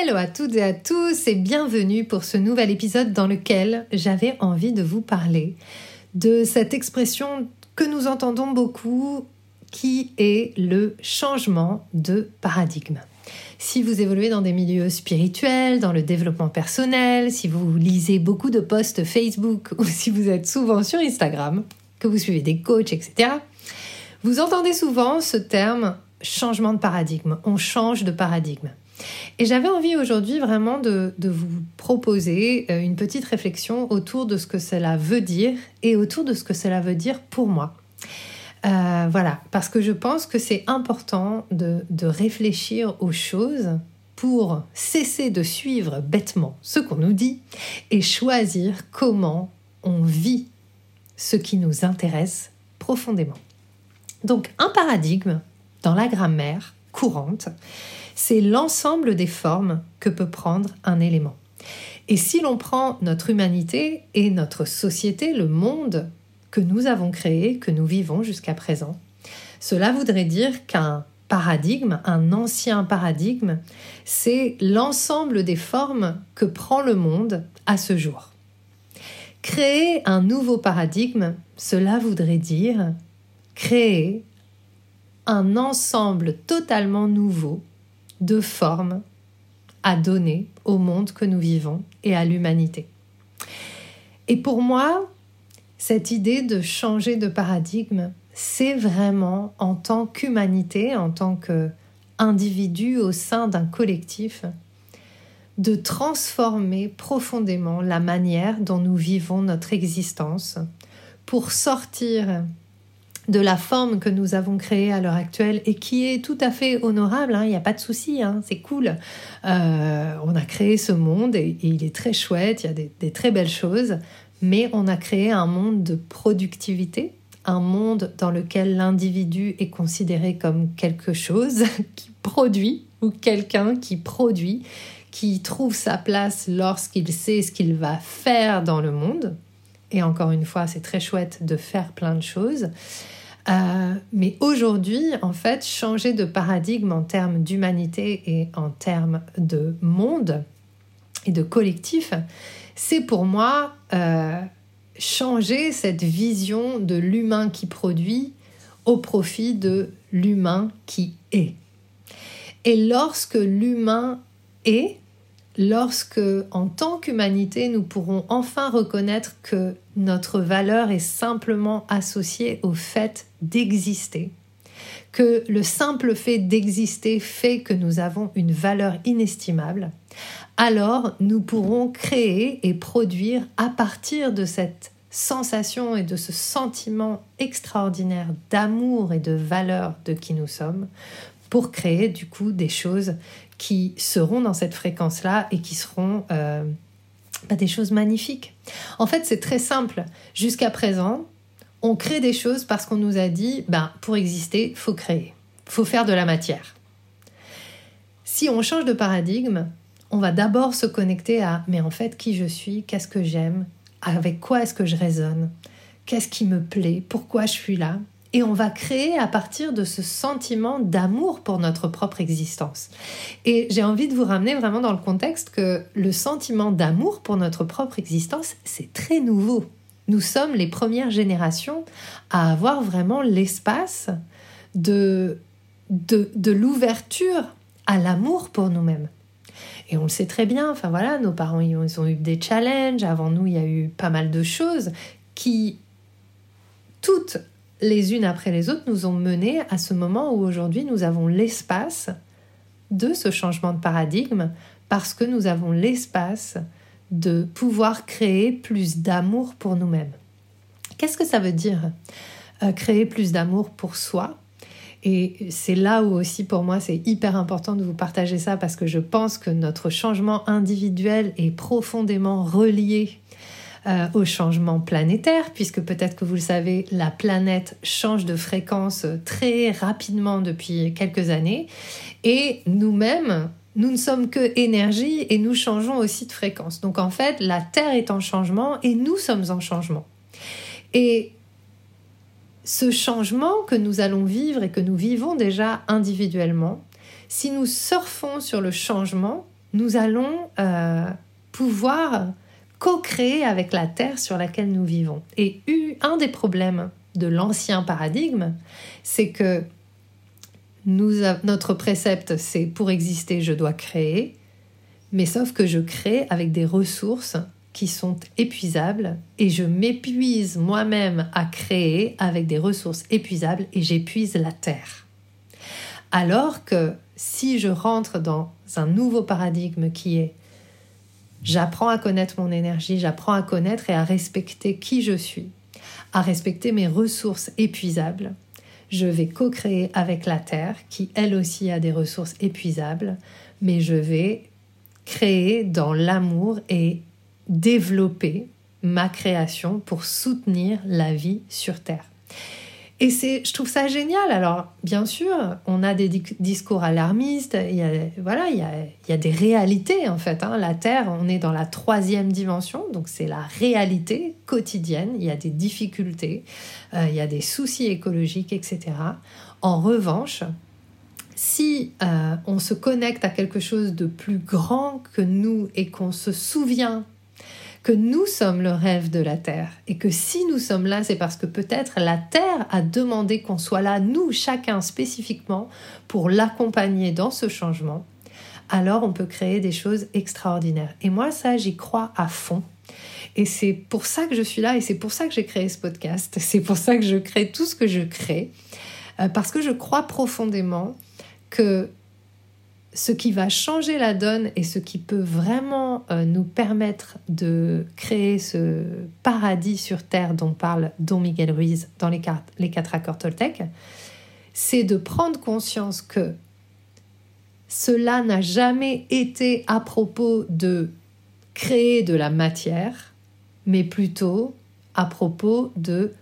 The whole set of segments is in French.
Hello à toutes et à tous et bienvenue pour ce nouvel épisode dans lequel j'avais envie de vous parler de cette expression que nous entendons beaucoup qui est le changement de paradigme. Si vous évoluez dans des milieux spirituels, dans le développement personnel, si vous lisez beaucoup de posts Facebook ou si vous êtes souvent sur Instagram, que vous suivez des coachs, etc., vous entendez souvent ce terme changement de paradigme. On change de paradigme. Et j'avais envie aujourd'hui vraiment de, vous proposer euh, une petite réflexion autour de ce que cela veut dire et autour de ce que cela veut dire pour moi. Euh, voilà, parce que je pense que c'est important de, de réfléchir aux choses pour cesser de suivre bêtement ce qu'on nous dit et choisir comment on vit ce qui nous intéresse profondément. Donc un paradigme dans la grammaire courante, c'est l'ensemble des formes que peut prendre un élément. Et si l'on prend notre humanité et notre société, le monde que nous avons créé, que nous vivons jusqu'à présent, cela voudrait dire qu'un paradigme, un ancien paradigme, c'est l'ensemble des formes que prend le monde à ce jour. Créer un nouveau paradigme, cela voudrait dire créer un ensemble totalement nouveau de formes à donner au monde que nous vivons et à l'humanité. Et pour moi, cette idée de changer de paradigme, c'est vraiment en tant qu'humanité, en tant qu'individu au sein d'un collectif, de transformer profondément la manière dont nous vivons notre existence pour sortir de la forme que nous avons créée à l'heure actuelle et qui est tout à fait honorable, hein, il n'y a pas de souci, hein, c'est cool. Euh, on a créé ce monde et, il est très chouette, il y a des, très belles choses, mais on a créé un monde de productivité, un monde dans lequel l'individu est considéré comme quelque chose qui produit ou quelqu'un qui produit, qui trouve sa place lorsqu'il sait ce qu'il va faire dans le monde. Et encore une fois, c'est très chouette de faire plein de choses. Euh, mais aujourd'hui, en fait, changer de paradigme en termes d'humanité et en termes de monde et de collectif, c'est pour moi euh, changer cette vision de l'humain qui produit au profit de l'humain qui est. Et lorsque l'humain est, lorsque, en tant qu'humanité, nous pourrons enfin reconnaître que notre valeur est simplement associée au fait d'exister, que le simple fait d'exister fait que nous avons une valeur inestimable, alors nous pourrons créer et produire à partir de cette sensation et de ce sentiment extraordinaire d'amour et de valeur de qui nous sommes pour créer du coup des choses qui seront dans cette fréquence-là et qui seront euh, bah, des choses magnifiques. En fait, c'est très simple. Jusqu'à présent, on crée des choses parce qu'on nous a dit, ben, pour exister, faut créer, faut faire de la matière. Si on change de paradigme, on va d'abord se connecter à, mais en fait, qui je suis, qu'est-ce que j'aime, avec quoi est-ce que je résonne, qu'est-ce qui me plaît, pourquoi je suis là, et on va créer à partir de ce sentiment d'amour pour notre propre existence. Et j'ai envie de vous ramener vraiment dans le contexte que le sentiment d'amour pour notre propre existence, c'est très nouveau. Nous sommes les premières générations à avoir vraiment l'espace de, de, de l'ouverture à l'amour pour nous-mêmes. Et on le sait très bien, enfin voilà, nos parents ils ont eu des challenges, avant nous il y a eu pas mal de choses qui toutes les unes après les autres, nous ont menés à ce moment où aujourd'hui nous avons l'espace de ce changement de paradigme parce que nous avons l'espace de pouvoir créer plus d'amour pour nous-mêmes. Qu'est-ce que ça veut dire euh, créer plus d'amour pour soi? Et c'est là où aussi pour moi c'est hyper important de vous partager ça parce que je pense que notre changement individuel est profondément relié euh, au changement planétaire, puisque peut-être que vous le savez, la planète change de fréquence très rapidement depuis quelques années. Et nous-mêmes, nous ne sommes que énergie et nous changeons aussi de fréquence. Donc en fait, la Terre est en changement et nous sommes en changement. Et ce changement que nous allons vivre et que nous vivons déjà individuellement, si nous surfons sur le changement, nous allons euh, pouvoir co-créer avec la Terre sur laquelle nous vivons. Et un des problèmes de l'ancien paradigme, c'est que notre précepte, c'est pour exister, je dois créer, mais sauf que je crée avec des ressources qui sont épuisables et je m'épuise moi-même à créer avec des ressources épuisables et j'épuise la terre. Alors que si je rentre dans un nouveau paradigme qui est j'apprends à connaître mon énergie, j'apprends à connaître et à respecter qui je suis, à respecter mes ressources épuisables, je vais co-créer avec la Terre qui elle aussi a des ressources épuisables, mais je vais créer dans l'amour et développer ma création pour soutenir la vie sur Terre. Et c'est, je trouve ça génial. Alors, bien sûr, on a des discours alarmistes. Il y a, voilà, il y a, des réalités en fait. Hein. La Terre, on est dans la troisième dimension, donc c'est la réalité quotidienne. Il y a des difficultés, euh, il y a des soucis écologiques, etc. En revanche, si euh, on se connecte à quelque chose de plus grand que nous et qu'on se souvient que nous sommes le rêve de la Terre et que si nous sommes là, c'est parce que peut-être la Terre a demandé qu'on soit là, nous, chacun spécifiquement, pour l'accompagner dans ce changement, alors on peut créer des choses extraordinaires. Et moi, ça, j'y crois à fond. Et c'est pour ça que je suis là et c'est pour ça que j'ai créé ce podcast. C'est pour ça que je crée tout ce que je crée. Euh, parce que je crois profondément que ce qui va changer la donne et ce qui peut vraiment euh, nous permettre de créer ce paradis sur Terre dont parle Don Miguel Ruiz dans les, les quatre accords Toltec, c'est de prendre conscience que cela n'a jamais été à propos de créer de la matière, mais plutôt à propos de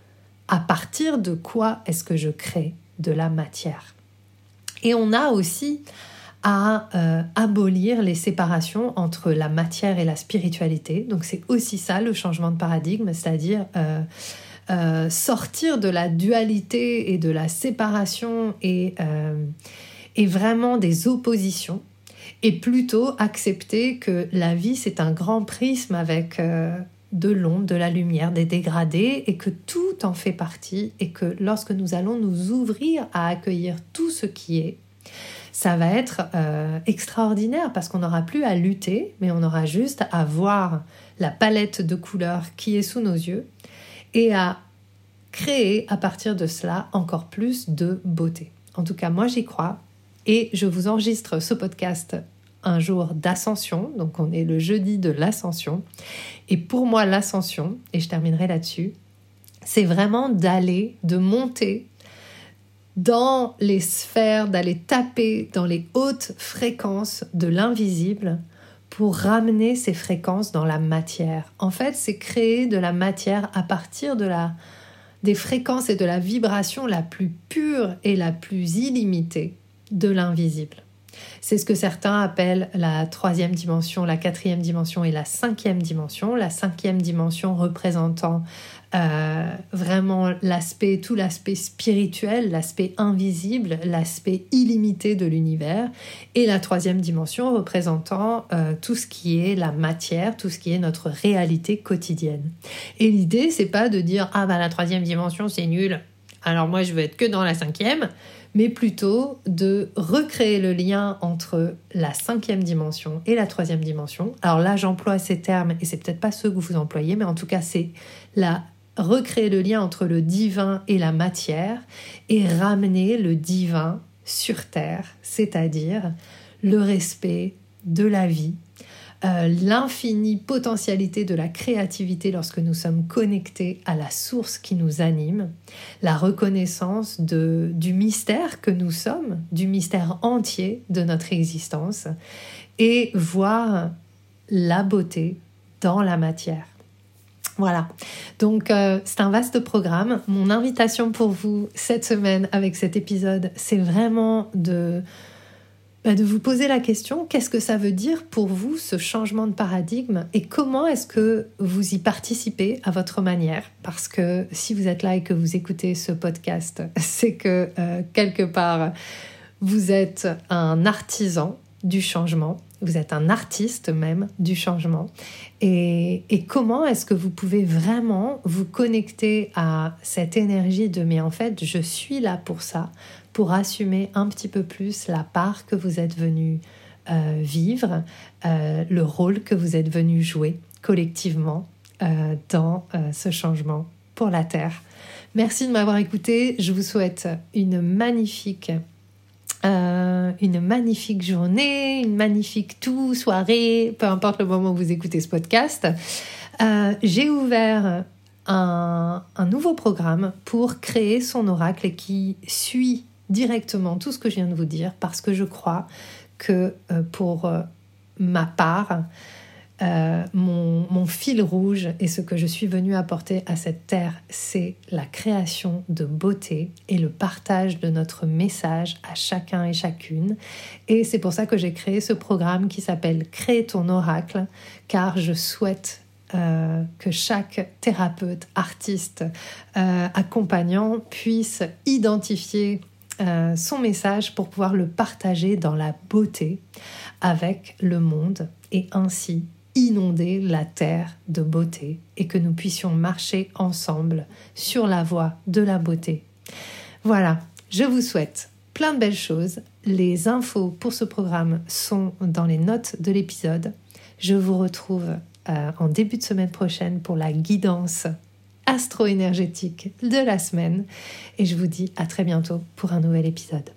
à partir de quoi est-ce que je crée de la matière. Et on a aussi à euh, abolir les séparations entre la matière et la spiritualité. Donc c'est aussi ça le changement de paradigme, c'est-à-dire euh, euh, sortir de la dualité et de la séparation et, et vraiment des oppositions et plutôt accepter que la vie c'est un grand prisme avec de l'ombre, de la lumière, des dégradés, et que tout en fait partie, et que lorsque nous allons nous ouvrir à accueillir tout ce qui est, ça va être euh, extraordinaire parce qu'on n'aura plus à lutter, mais on aura juste à voir la palette de couleurs qui est sous nos yeux et à créer à partir de cela encore plus de beauté. En tout cas, moi j'y crois et je vous enregistre ce podcast un jour d'ascension, donc on est le jeudi de l'ascension. Et pour moi, l'ascension, et je terminerai là-dessus, c'est vraiment d'aller, de monter dans les sphères, d'aller taper dans les hautes fréquences de l'invisible pour ramener ces fréquences dans la matière. En fait, c'est créer de la matière à partir de la, des fréquences et de la vibration la plus pure et la plus illimitée de l'invisible. C'est ce que certains appellent la troisième dimension, la quatrième dimension et la cinquième dimension. La cinquième dimension représentant euh, vraiment l'aspect, tout l'aspect spirituel, l'aspect invisible, l'aspect illimité de l'univers, et la troisième dimension représentant euh, tout ce qui est la matière, tout ce qui est notre réalité quotidienne. Et l'idée, c'est pas de dire ah bah la troisième dimension c'est nul, alors moi je veux être que dans la cinquième, mais plutôt de recréer le lien entre la cinquième dimension et la troisième dimension. Alors là, j'emploie ces termes et c'est peut-être pas ceux que vous employez, mais en tout cas, c'est la recréer le lien entre le divin et la matière et ramener le divin sur Terre, c'est-à-dire le respect de la vie, euh, l'infinie potentialité de la créativité lorsque nous sommes connectés à la source qui nous anime, la reconnaissance de, du mystère que nous sommes, du mystère entier de notre existence, et voir la beauté dans la matière. Voilà, donc euh, c'est un vaste programme. Mon invitation pour vous cette semaine avec cet épisode, c'est vraiment de, bah, de vous poser la question, qu'est-ce que ça veut dire pour vous ce changement de paradigme et comment est-ce que vous y participez à votre manière? Parce que si vous êtes là et que vous écoutez ce podcast, c'est que euh, quelque part, vous êtes un artisan du changement vous êtes un artiste même du changement. Et, comment est-ce que vous pouvez vraiment vous connecter à cette énergie de mais en fait, je suis là pour ça, pour assumer un petit peu plus la part que vous êtes venu euh, vivre, euh, le rôle que vous êtes venu jouer collectivement euh, dans ce changement pour la Terre. Merci de m'avoir écouté. Je vous souhaite une magnifique euh, une magnifique journée, une magnifique tout, soirée, peu importe le moment où vous écoutez ce podcast. Euh, j'ai ouvert un, nouveau programme pour créer son oracle qui suit directement tout ce que je viens de vous dire parce que je crois que euh, pour ma part, euh, mon, fil rouge et ce que je suis venue apporter à cette terre, c'est la création de beauté et le partage de notre message à chacun et chacune. Et c'est pour ça que j'ai créé ce programme qui s'appelle Crée ton oracle, car je souhaite euh, que chaque thérapeute, artiste, euh, accompagnant puisse identifier son message pour pouvoir le partager dans la beauté avec le monde et ainsi inonder la terre de beauté et que nous puissions marcher ensemble sur la voie de la beauté. Voilà, je vous souhaite plein de belles choses. Les infos pour ce programme sont dans les notes de l'épisode. Je vous retrouve euh, en début de semaine prochaine pour la guidance astro-énergétique de la semaine et je vous dis à très bientôt pour un nouvel épisode.